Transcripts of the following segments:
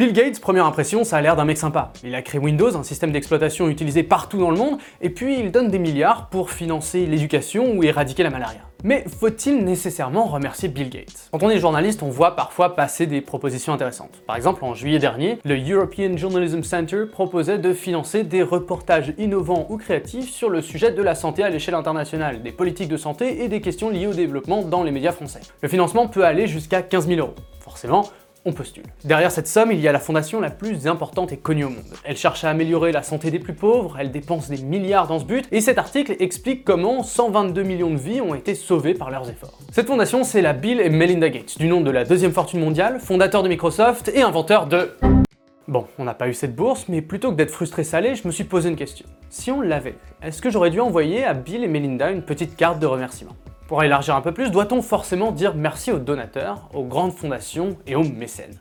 Bill Gates, première impression, ça a l'air d'un mec sympa. Il a créé Windows, un système d'exploitation utilisé partout dans le monde, et puis il donne des milliards pour financer l'éducation ou éradiquer la malaria. Mais faut-il nécessairement remercier Bill Gates? Quand on est journaliste, on voit parfois passer des propositions intéressantes. Par exemple, en juillet dernier, le European Journalism Center proposait de financer des reportages innovants ou créatifs sur le sujet de la santé à l'échelle internationale, des politiques de santé et des questions liées au développement dans les médias français. Le financement peut aller jusqu'à 15 000 euros. Forcément, on postule. Derrière cette somme, il y a la fondation la plus importante et connue au monde. Elle cherche à améliorer la santé des plus pauvres, elle dépense des milliards dans ce but, et cet article explique comment 122 millions de vies ont été sauvées par leurs efforts. Cette fondation, c'est la Bill et Melinda Gates, du nom de la deuxième fortune mondiale, fondateur de Microsoft et inventeur de... Bon, on n'a pas eu cette bourse, mais plutôt que d'être frustré salé, je me suis posé une question. Si on l'avait est-ce que j'aurais dû envoyer à Bill et Melinda une petite carte de remerciement? Pour élargir un peu plus, doit-on forcément dire merci aux donateurs, aux grandes fondations et aux mécènes?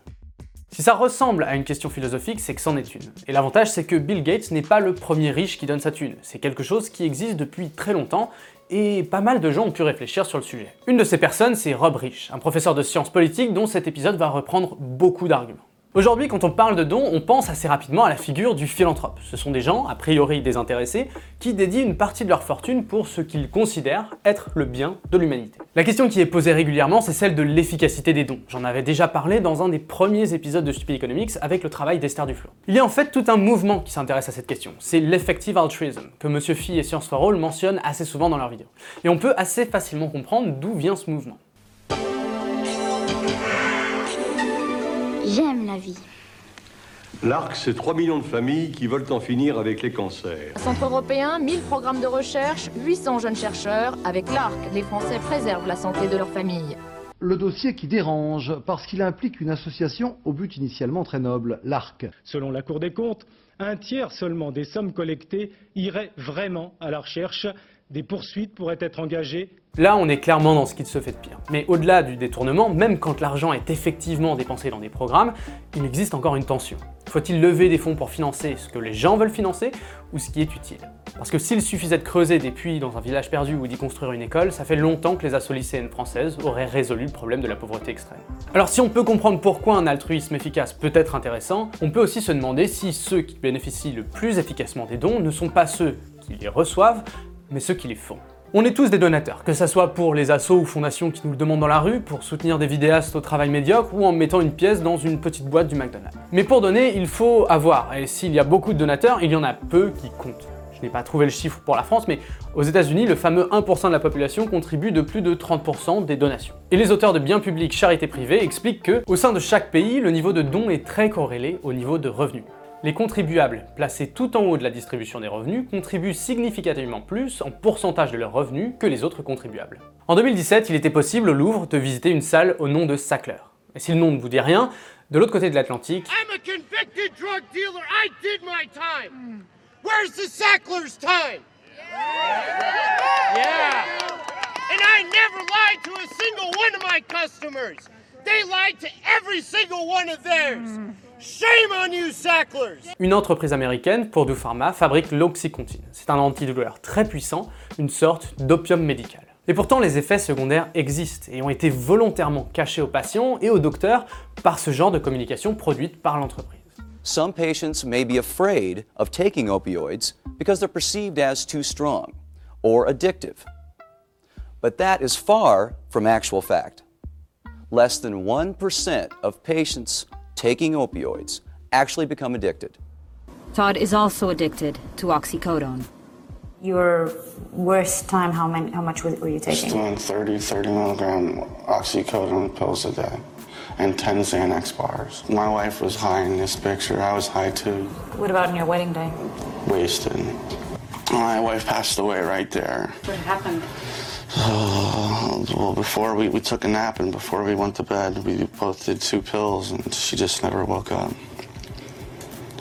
Si ça ressemble à une question philosophique, c'est que c'en est une. Et l'avantage, c'est que Bill Gates n'est pas le premier riche qui donne sa thune. C'est quelque chose qui existe depuis très longtemps, et pas mal de gens ont pu réfléchir sur le sujet. Une de ces personnes, c'est Rob Rich, un professeur de sciences politiques dont cet épisode va reprendre beaucoup d'arguments. Aujourd'hui, quand on parle de dons, on pense assez rapidement à la figure du philanthrope. Ce sont des gens, a priori désintéressés, qui dédient une partie de leur fortune pour ce qu'ils considèrent être le bien de l'humanité. La question qui est posée régulièrement, c'est celle de l'efficacité des dons. J'en avais déjà parlé dans un des premiers épisodes de Stupid Economics avec le travail d'Esther Duflo. Il y a en fait tout un mouvement qui s'intéresse à cette question. C'est l'effective altruism, que Monsieur Phi et Science for All mentionnent assez souvent dans leurs vidéos. Et on peut assez facilement comprendre d'où vient ce mouvement. J'aime la vie. L'ARC, c'est 3 millions de familles qui veulent en finir avec les cancers. Centre européen, 1000 programmes de recherche, 800 jeunes chercheurs. Avec l'ARC, les Français préservent la santé de leur famille. Le dossier qui dérange parce qu'il implique une association au but initialement très noble, l'ARC. Selon la Cour des comptes, un tiers seulement des sommes collectées iraient vraiment à la recherche. Des poursuites pourraient être engagées Là, on est clairement dans ce qui se fait de pire. Mais au-delà du détournement, même quand l'argent est effectivement dépensé dans des programmes, il existe encore une tension. Faut-il lever des fonds pour financer ce que les gens veulent financer ou ce qui est utile? Parce que s'il suffisait de creuser des puits dans un village perdu ou d'y construire une école, ça fait longtemps que les assos lycéennes françaises auraient résolu le problème de la pauvreté extrême. Alors si on peut comprendre pourquoi un altruisme efficace peut être intéressant, on peut aussi se demander si ceux qui bénéficient le plus efficacement des dons ne sont pas ceux qui les reçoivent, mais ceux qui les font. On est tous des donateurs, que ce soit pour les assos ou fondations qui nous le demandent dans la rue, pour soutenir des vidéastes au travail médiocre ou en mettant une pièce dans une petite boîte du McDonald's. Mais pour donner, il faut avoir, et s'il y a beaucoup de donateurs, il y en a peu qui comptent. Je n'ai pas trouvé le chiffre pour la France, mais aux États-Unis, le fameux 1% de la population contribue de plus de 30% des donations. Et les auteurs de biens publics charité privée expliquent que, au sein de chaque pays, le niveau de dons est très corrélé au niveau de revenus. Les contribuables placés tout en haut de la distribution des revenus contribuent significativement plus en pourcentage de leurs revenus que les autres contribuables. En 2017, il était possible au Louvre de visiter une salle au nom de Sackler. Et si le nom ne vous dit rien, de l'autre côté de l'Atlantique. They lied to every single one of theirs. Shame on you, Sacklers! Une entreprise américaine, Purdue Pharma, fabrique l'Oxycontin. C'est un antidouleur très puissant, une sorte d'opium médical. Et pourtant, les effets secondaires existent et ont été volontairement cachés aux patients et aux docteurs par ce genre de communication produite par l'entreprise. Some patients may be afraid of taking opioids because they're perceived as too strong or addictive. But that is far from actual fact. Less than 1% of patients taking opioids actually become addicted. Todd is also addicted to oxycodone. Your worst time, how, many, how much were you taking? Just doing 30, 30 milligram oxycodone pills a day and 10 Xanax bars. My wife was high in this picture. I was high too. What about on your wedding day? Wasted. My wife passed away right there. What happened? Uh, well, before we, we took a nap and before we went to bed, we both did two pills and she just never woke up.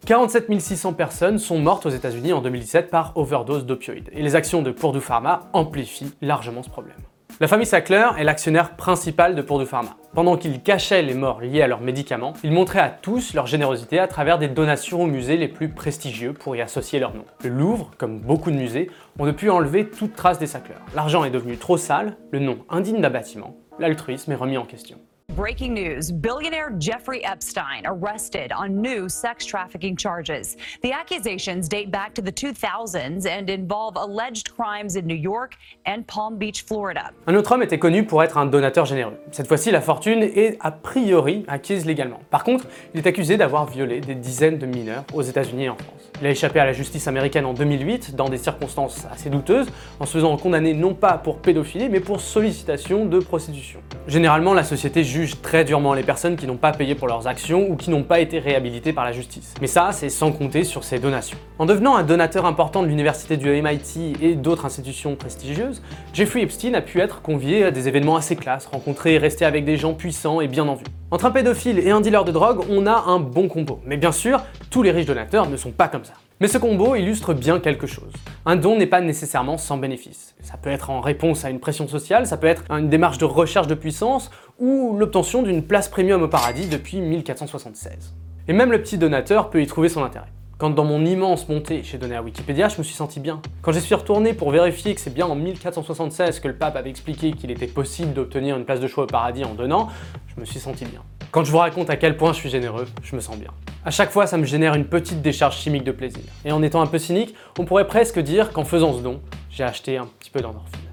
47 600 personnes sont mortes aux États-Unis en 2017 par overdose d'opioïdes, et les actions de Purdue Pharma amplifient largement ce problème. La famille Sackler est l'actionnaire principal de Purdue Pharma. Pendant qu'ils cachaient les morts liées à leurs médicaments, ils montraient à tous leur générosité à travers des donations aux musées les plus prestigieux pour y associer leur nom. Le Louvre, comme beaucoup de musées, ont depuis enlevé toute trace des Sackler. L'argent est devenu trop sale, le nom indigne d'un bâtiment, l'altruisme est remis en question. Breaking news billionaire Jeffrey Epstein arrested on new sex trafficking charges. The accusations date back to the 2000s and involve alleged crimes in New York and Palm Beach, Florida. Un autre homme était connu pour être un donateur généreux. Cette fois-ci, la fortune est a priori acquise légalement. Par contre, il est accusé d'avoir violé des dizaines de mineurs aux États-Unis et en France. Il a échappé à la justice américaine en 2008 dans des circonstances assez douteuses, en se faisant condamner non pas pour pédophilie, mais pour sollicitation de prostitution. Généralement, la société juge très durement les personnes qui n'ont pas payé pour leurs actions ou qui n'ont pas été réhabilitées par la justice. Mais ça, c'est sans compter sur ses donations. En devenant un donateur important de l'université du MIT et d'autres institutions prestigieuses, Jeffrey Epstein a pu être convié à des événements assez classes, rencontrer et rester avec des gens puissants et bien en vue. Entre un pédophile et un dealer de drogue, on a un bon combo. Mais bien sûr, tous les riches donateurs ne sont pas comme ça. Mais ce combo illustre bien quelque chose. Un don n'est pas nécessairement sans bénéfice. Ça peut être en réponse à une pression sociale, ça peut être une démarche de recherche de puissance ou l'obtention d'une place premium au paradis depuis 1476. Et même le petit donateur peut y trouver son intérêt. Quand dans mon immense montée j'ai donné à Wikipédia, je me suis senti bien. Quand j'y suis retourné pour vérifier que c'est bien en 1476 que le pape avait expliqué qu'il était possible d'obtenir une place de choix au paradis en donnant, je me suis senti bien. Quand je vous raconte à quel point je suis généreux, je me sens bien. À chaque fois, ça me génère une petite décharge chimique de plaisir. Et en étant un peu cynique, on pourrait presque dire qu'en faisant ce don, j'ai acheté un petit peu d'endorphine.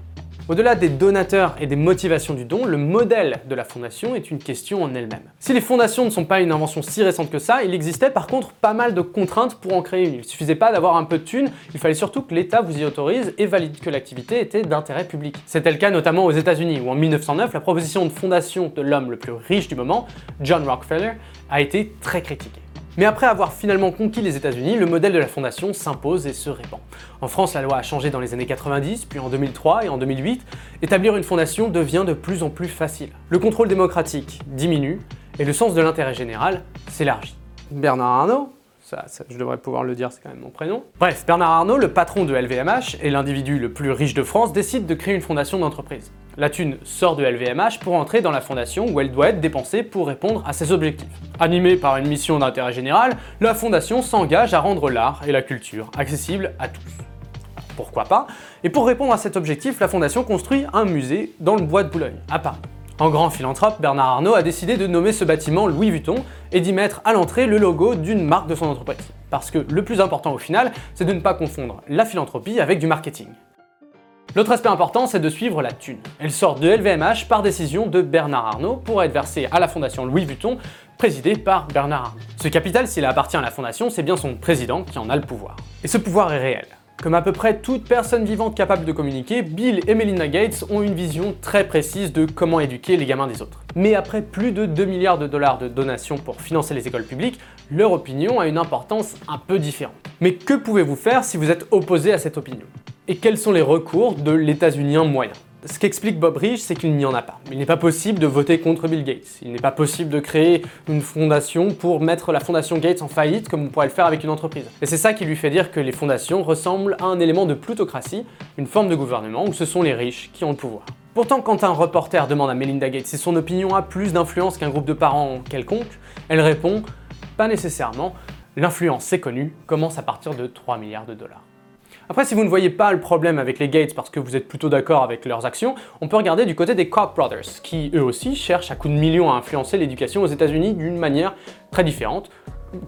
Au-delà des donateurs et des motivations du don, le modèle de la fondation est une question en elle-même. Si les fondations ne sont pas une invention si récente que ça, il existait par contre pas mal de contraintes pour en créer une. Il suffisait pas d'avoir un peu de thunes, il fallait surtout que l'État vous y autorise et valide que l'activité était d'intérêt public. C'était le cas notamment aux États-Unis, où en 1909, la proposition de fondation de l'homme le plus riche du moment, John Rockefeller, a été très critiquée. Mais après avoir finalement conquis les États-Unis, le modèle de la fondation s'impose et se répand. En France, la loi a changé dans les années 90, puis en 2003 et en 2008. Établir une fondation devient de plus en plus facile. Le contrôle démocratique diminue et le sens de l'intérêt général s'élargit. Bernard Arnault ça, je devrais pouvoir le dire, c'est quand même mon prénom. Bref, Bernard Arnault, le patron de LVMH et l'individu le plus riche de France, décide de créer une fondation d'entreprise. La thune sort de LVMH pour entrer dans la fondation où elle doit être dépensée pour répondre à ses objectifs. Animée par une mission d'intérêt général, la fondation s'engage à rendre l'art et la culture accessibles à tous. Pourquoi pas? Et pour répondre à cet objectif, la fondation construit un musée dans le bois de Boulogne, à Paris. En grand philanthrope, Bernard Arnault a décidé de nommer ce bâtiment Louis Vuitton et d'y mettre à l'entrée le logo d'une marque de son entreprise. Parce que le plus important au final, c'est de ne pas confondre la philanthropie avec du marketing. L'autre aspect important, c'est de suivre la thune. Elle sort de LVMH par décision de Bernard Arnault pour être versée à la fondation Louis Vuitton, présidée par Bernard Arnault. Ce capital, s'il appartient à la fondation, c'est bien son président qui en a le pouvoir. Et ce pouvoir est réel. Comme à peu près toute personne vivante capable de communiquer, Bill et Melinda Gates ont une vision très précise de comment éduquer les gamins des autres. Mais après plus de 2 milliards de dollars de donations pour financer les écoles publiques, leur opinion a une importance un peu différente. Mais que pouvez-vous faire si vous êtes opposé à cette opinion? Et quels sont les recours de l'états-unien moyen? Ce qu'explique Bob Rich, c'est qu'il n'y en a pas. Il n'est pas possible de voter contre Bill Gates. Il n'est pas possible de créer une fondation pour mettre la fondation Gates en faillite comme on pourrait le faire avec une entreprise. Et c'est ça qui lui fait dire que les fondations ressemblent à un élément de plutocratie, une forme de gouvernement où ce sont les riches qui ont le pouvoir. Pourtant, quand un reporter demande à Melinda Gates si son opinion a plus d'influence qu'un groupe de parents quelconque, elle répond pas nécessairement. L'influence, c'est connu, commence à partir de 3 milliards de dollars. Après, si vous ne voyez pas le problème avec les Gates parce que vous êtes plutôt d'accord avec leurs actions, on peut regarder du côté des Koch brothers, qui eux aussi cherchent à coups de millions à influencer l'éducation aux États-Unis d'une manière très différente,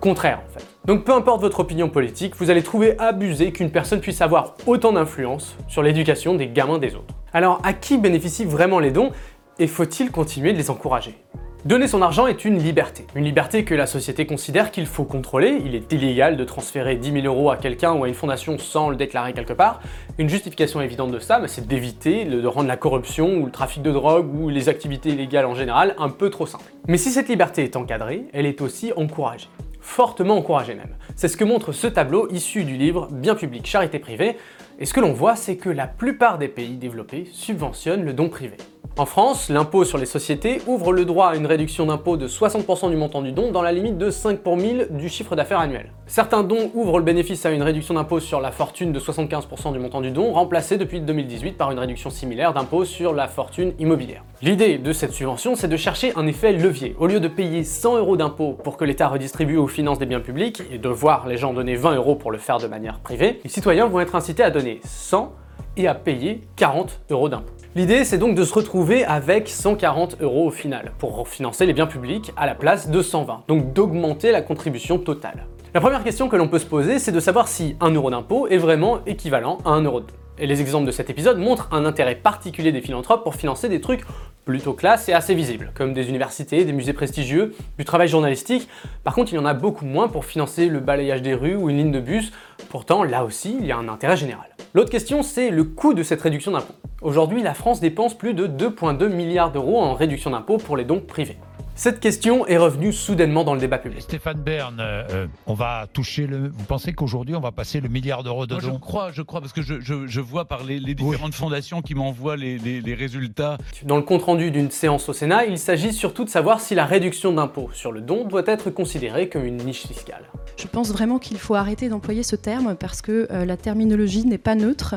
contraire en fait. Donc peu importe votre opinion politique, vous allez trouver abusé qu'une personne puisse avoir autant d'influence sur l'éducation des gamins des autres. Alors à qui bénéficient vraiment les dons et faut-il continuer de les encourager? Donner son argent est une liberté. Une liberté que la société considère qu'il faut contrôler. Il est illégal de transférer 10 000 euros à quelqu'un ou à une fondation sans le déclarer quelque part. Une justification évidente de ça, bah, c'est d'éviter de rendre la corruption ou le trafic de drogue ou les activités illégales en général un peu trop simples. Mais si cette liberté est encadrée, elle est aussi encouragée fortement encouragée même. C'est ce que montre ce tableau issu du livre Bien public, charité privée, et ce que l'on voit c'est que la plupart des pays développés subventionnent le don privé. En France, l'impôt sur les sociétés ouvre le droit à une réduction d'impôt de 60% du montant du don dans la limite de 5 pour 1000 du chiffre d'affaires annuel. Certains dons ouvrent le bénéfice à une réduction d'impôt sur la fortune de 75% du montant du don, remplacée depuis 2018 par une réduction similaire d'impôt sur la fortune immobilière. L'idée de cette subvention, c'est de chercher un effet levier. Au lieu de payer 100 euros d'impôt pour que l'État redistribue aux finances des biens publics et de voir les gens donner 20 euros pour le faire de manière privée, les citoyens vont être incités à donner 100 et à payer 40 euros d'impôt. L'idée, c'est donc de se retrouver avec 140 euros au final, pour financer les biens publics à la place de 120, donc d'augmenter la contribution totale. La première question que l'on peut se poser, c'est de savoir si 1 euro d'impôt est vraiment équivalent à 1 euro de. Et les exemples de cet épisode montrent un intérêt particulier des philanthropes pour financer des trucs plutôt classe et assez visibles, comme des universités, des musées prestigieux, du travail journalistique. Par contre, il y en a beaucoup moins pour financer le balayage des rues ou une ligne de bus. Pourtant, là aussi, il y a un intérêt général. L'autre question, c'est le coût de cette réduction d'impôt. Aujourd'hui, la France dépense plus de 2,2 milliards d'euros en réduction d'impôt pour les dons privés. Cette question est revenue soudainement dans le débat public. Stéphane Bern, euh, euh, on va toucher le. Vous pensez qu'aujourd'hui on va passer le milliard d'euros de Moi, dons Je crois, je crois, parce que je, je- je vois par les, les différentes fondations qui m'envoient les, les- les résultats. Dans le compte-rendu d'une séance au Sénat, il s'agit surtout de savoir si la réduction d'impôt sur le don doit être considérée comme une niche fiscale. Je pense vraiment qu'il faut arrêter d'employer ce terme parce que euh, la terminologie n'est pas neutre.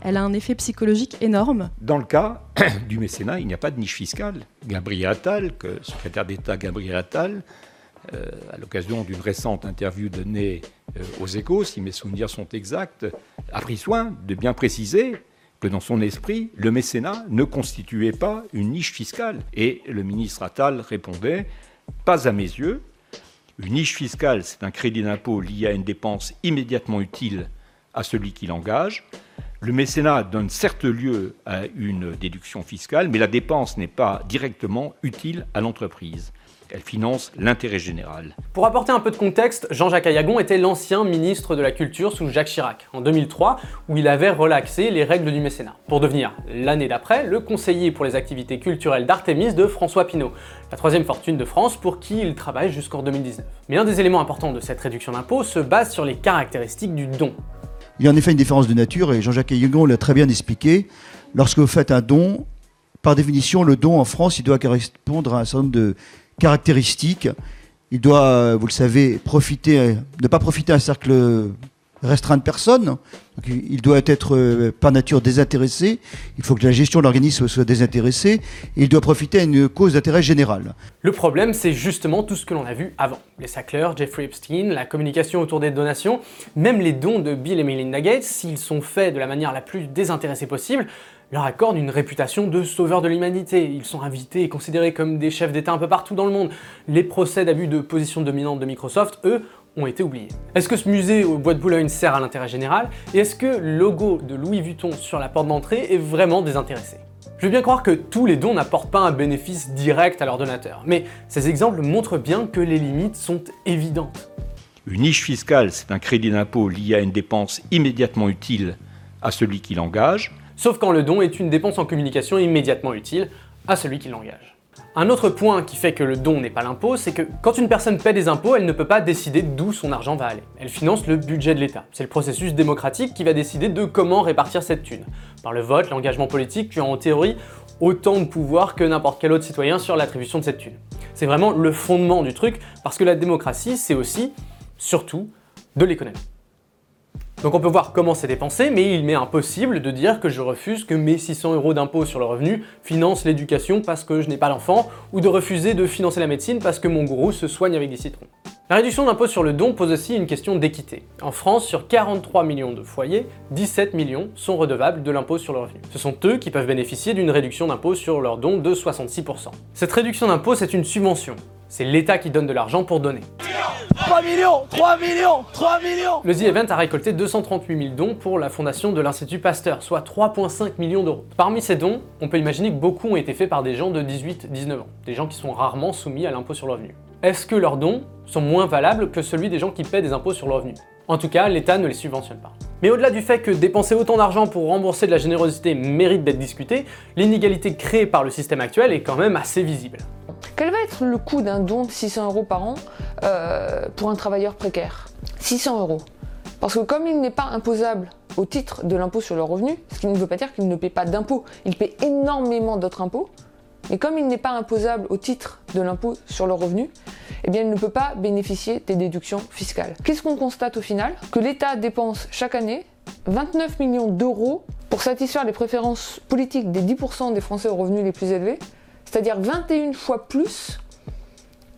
Elle a un effet psychologique énorme. Dans le cas du mécénat, il n'y a pas de niche fiscale. Gabriel Attal, secrétaire d'État Gabriel Attal, euh, à l'occasion d'une récente interview donnée euh, aux échos, si mes souvenirs sont exacts, a pris soin de bien préciser que dans son esprit, le mécénat ne constituait pas une niche fiscale. Et le ministre Attal répondait, pas à mes yeux, une niche fiscale, c'est un crédit d'impôt lié à une dépense immédiatement utile à celui qui l'engage. Le mécénat donne certes lieu à une déduction fiscale, mais la dépense n'est pas directement utile à l'entreprise. Elle finance l'intérêt général. Pour apporter un peu de contexte, Jean-Jacques Ayagon était l'ancien ministre de la Culture sous Jacques Chirac, en 2003, où il avait relaxé les règles du mécénat, pour devenir, l'année d'après, le conseiller pour les activités culturelles d'Artémis de François Pinault, la troisième fortune de France pour qui il travaille jusqu'en 2019. Mais un des éléments importants de cette réduction d'impôt se base sur les caractéristiques du don. Il y a en effet une différence de nature et Jean-Jacques Ayagon l'a très bien expliqué. Lorsque vous faites un don, par définition, le don en France, il doit correspondre à un certain nombre de caractéristiques. Il doit, vous le savez, profiter, ne pas profiter à un cercle restreint de personnes. Il doit être euh, par nature désintéressé. Il faut que la gestion de l'organisme soit désintéressée. Et il doit profiter à une cause d'intérêt général. Le problème, c'est justement tout ce que l'on a vu avant. Les Sackler, Jeffrey Epstein, la communication autour des donations, même les dons de Bill et Melinda Gates, s'ils sont faits de la manière la plus désintéressée possible, leur accordent une réputation de sauveurs de l'humanité. Ils sont invités et considérés comme des chefs d'État un peu partout dans le monde. Les procès d'abus de position dominante de Microsoft, eux, ont été oubliés. Est-ce que ce musée au bois de Boulogne sert à l'intérêt général? Et est-ce que le logo de Louis Vuitton sur la porte d'entrée est vraiment désintéressé? Je veux bien croire que tous les dons n'apportent pas un bénéfice direct à leurs donateurs, mais ces exemples montrent bien que les limites sont évidentes. Une niche fiscale, c'est un crédit d'impôt lié à une dépense immédiatement utile à celui qui l'engage. Sauf quand le don est une dépense en communication immédiatement utile à celui qui l'engage. Un autre point qui fait que le don n'est pas l'impôt, c'est que quand une personne paie des impôts, elle ne peut pas décider d'où son argent va aller. Elle finance le budget de l'État. C'est le processus démocratique qui va décider de comment répartir cette thune. Par le vote, l'engagement politique, qui a en théorie autant de pouvoir que n'importe quel autre citoyen sur l'attribution de cette thune. C'est vraiment le fondement du truc, parce que la démocratie, c'est aussi, surtout, de l'économie. Donc on peut voir comment c'est dépensé, mais il m'est impossible de dire que je refuse que mes 600 euros d'impôt sur le revenu financent l'éducation parce que je n'ai pas d'enfant, ou de refuser de financer la médecine parce que mon gourou se soigne avec des citrons. La réduction d'impôt sur le don pose aussi une question d'équité. En France, sur 43 millions de foyers, 17 millions sont redevables de l'impôt sur le revenu. Ce sont eux qui peuvent bénéficier d'une réduction d'impôt sur leur don de 66%. Cette réduction d'impôt, c'est une subvention. C'est l'État qui donne de l'argent pour donner. 3 millions 3 millions 3 millions Le The Event a récolté 238 000 dons pour la fondation de l'Institut Pasteur, soit 3,5 millions d'euros. Parmi ces dons, on peut imaginer que beaucoup ont été faits par des gens de 18-19 ans, des gens qui sont rarement soumis à l'impôt sur le revenu. Est-ce que leurs dons sont moins valables que celui des gens qui paient des impôts sur le revenu? En tout cas, l'État ne les subventionne pas. Mais au-delà du fait que dépenser autant d'argent pour rembourser de la générosité mérite d'être discuté, l'inégalité créée par le système actuel est quand même assez visible. Quel va être le coût d'un don de 600 euros par an euh, pour un travailleur précaire? 600 euros. Parce que comme il n'est pas imposable au titre de l'impôt sur le revenu, ce qui ne veut pas dire qu'il ne paie pas d'impôt, il paie énormément d'autres impôts, mais comme il n'est pas imposable au titre de l'impôt sur le revenu, eh bien il ne peut pas bénéficier des déductions fiscales. Qu'est-ce qu'on constate au final? Que l'État dépense chaque année 29 millions d'euros pour satisfaire les préférences politiques des 10% des Français aux revenus les plus élevés, c'est-à-dire 21 fois plus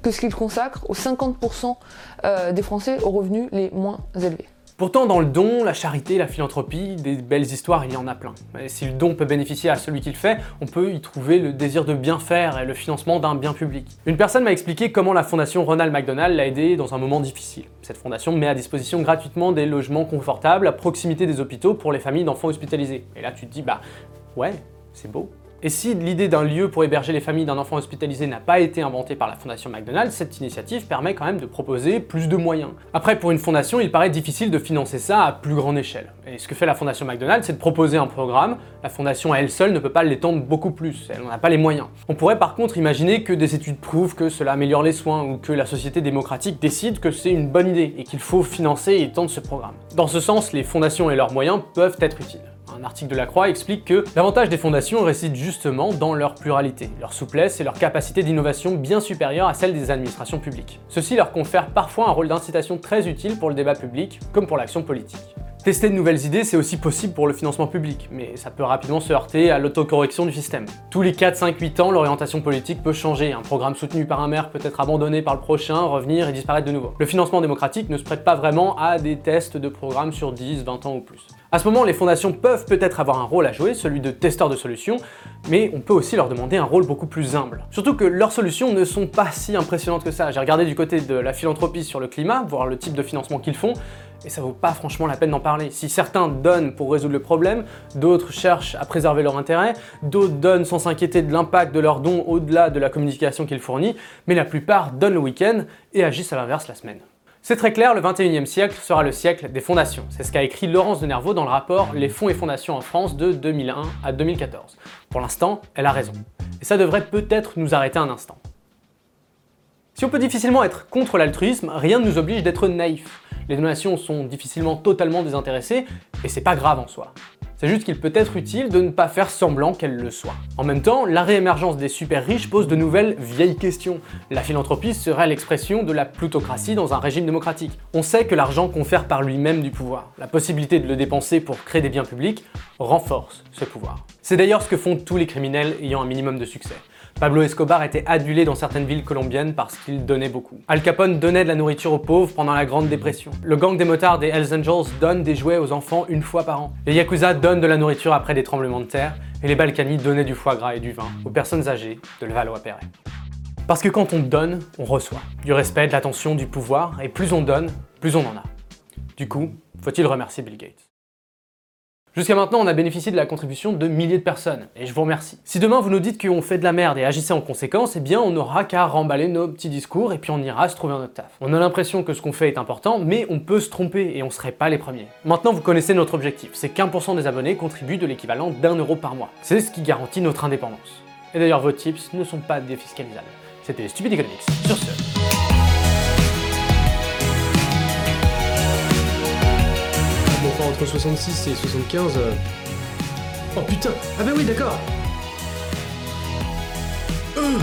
que ce qu'il consacre aux 50% euh, des Français aux revenus les moins élevés. Pourtant, dans le don, la charité, la philanthropie, des belles histoires, il y en a plein. Et si le don peut bénéficier à celui qui le fait, on peut y trouver le désir de bien faire et le financement d'un bien public. Une personne m'a expliqué comment la fondation Ronald McDonald l'a aidé dans un moment difficile. Cette fondation met à disposition gratuitement des logements confortables à proximité des hôpitaux pour les familles d'enfants hospitalisés. Et là, tu te dis, bah ouais, c'est beau. Et si l'idée d'un lieu pour héberger les familles d'un enfant hospitalisé n'a pas été inventée par la Fondation McDonald's, cette initiative permet quand même de proposer plus de moyens. Après, pour une fondation, il paraît difficile de financer ça à plus grande échelle. Et ce que fait la Fondation McDonald's, c'est de proposer un programme. La fondation à elle seule ne peut pas l'étendre beaucoup plus, elle n'en a pas les moyens. On pourrait par contre imaginer que des études prouvent que cela améliore les soins ou que la société démocratique décide que c'est une bonne idée et qu'il faut financer et étendre ce programme. Dans ce sens, les fondations et leurs moyens peuvent être utiles. Un article de la Croix explique que l'avantage des fondations réside justement dans leur pluralité, leur souplesse et leur capacité d'innovation bien supérieure à celle des administrations publiques. Ceci leur confère parfois un rôle d'incitation très utile pour le débat public, comme pour l'action politique. Tester de nouvelles idées, c'est aussi possible pour le financement public, mais ça peut rapidement se heurter à l'autocorrection du système. Tous les 4, 5, 8 ans, l'orientation politique peut changer. Un programme soutenu par un maire peut être abandonné par le prochain, revenir et disparaître de nouveau. Le financement démocratique ne se prête pas vraiment à des tests de programmes sur 10, 20 ans ou plus. À ce moment, les fondations peuvent peut-être avoir un rôle à jouer, celui de testeur de solutions, mais on peut aussi leur demander un rôle beaucoup plus humble. Surtout que leurs solutions ne sont pas si impressionnantes que ça. J'ai regardé du côté de la philanthropie sur le climat, voir le type de financement qu'ils font, et ça vaut pas franchement la peine d'en parler. Si certains donnent pour résoudre le problème, d'autres cherchent à préserver leur intérêt, d'autres donnent sans s'inquiéter de l'impact de leurs dons au-delà de la communication qu'ils fournissent, mais la plupart donnent le week-end et agissent à l'inverse la semaine. C'est très clair, le 21e siècle sera le siècle des fondations. C'est ce qu'a écrit Laurence de Nervaux dans le rapport Les fonds et fondations en France de 2001 à 2014. Pour l'instant, elle a raison. Et ça devrait peut-être nous arrêter un instant. Si on peut difficilement être contre l'altruisme, rien ne nous oblige d'être naïf. Les donations sont difficilement totalement désintéressées, et c'est pas grave en soi. C'est juste qu'il peut être utile de ne pas faire semblant qu'elle le soit. En même temps, la réémergence des super riches pose de nouvelles vieilles questions. La philanthropie serait l'expression de la plutocratie dans un régime démocratique. On sait que l'argent confère par lui-même du pouvoir. La possibilité de le dépenser pour créer des biens publics renforce ce pouvoir. C'est d'ailleurs ce que font tous les criminels ayant un minimum de succès. Pablo Escobar était adulé dans certaines villes colombiennes parce qu'il donnait beaucoup. Al Capone donnait de la nourriture aux pauvres pendant la Grande Dépression. Le gang des motards des Hells Angels donne des jouets aux enfants une fois par an. Les Yakuza donnent de la nourriture après des tremblements de terre. Et les Balkany donnaient du foie gras et du vin aux personnes âgées de Levallois-Perret. Parce que quand on donne, on reçoit. Du respect, de l'attention, du pouvoir, et plus on donne, plus on en a. Du coup, faut-il remercier Bill Gates? Jusqu'à maintenant, on a bénéficié de la contribution de milliers de personnes, et je vous remercie. Si demain vous nous dites qu'on fait de la merde et agissez en conséquence, eh bien on n'aura qu'à remballer nos petits discours et puis on ira se trouver un autre taf. On a l'impression que ce qu'on fait est important, mais on peut se tromper et on serait pas les premiers. Maintenant vous connaissez notre objectif, c'est qu'un pour cent des abonnés contribuent de l'équivalent d'un euro par mois. C'est ce qui garantit notre indépendance. Et d'ailleurs vos tips ne sont pas défiscalisables. C'était Stupid Economics. Sur ce... entre 66 et 75. euh, Oh putain Ah bah oui d'accord Euh.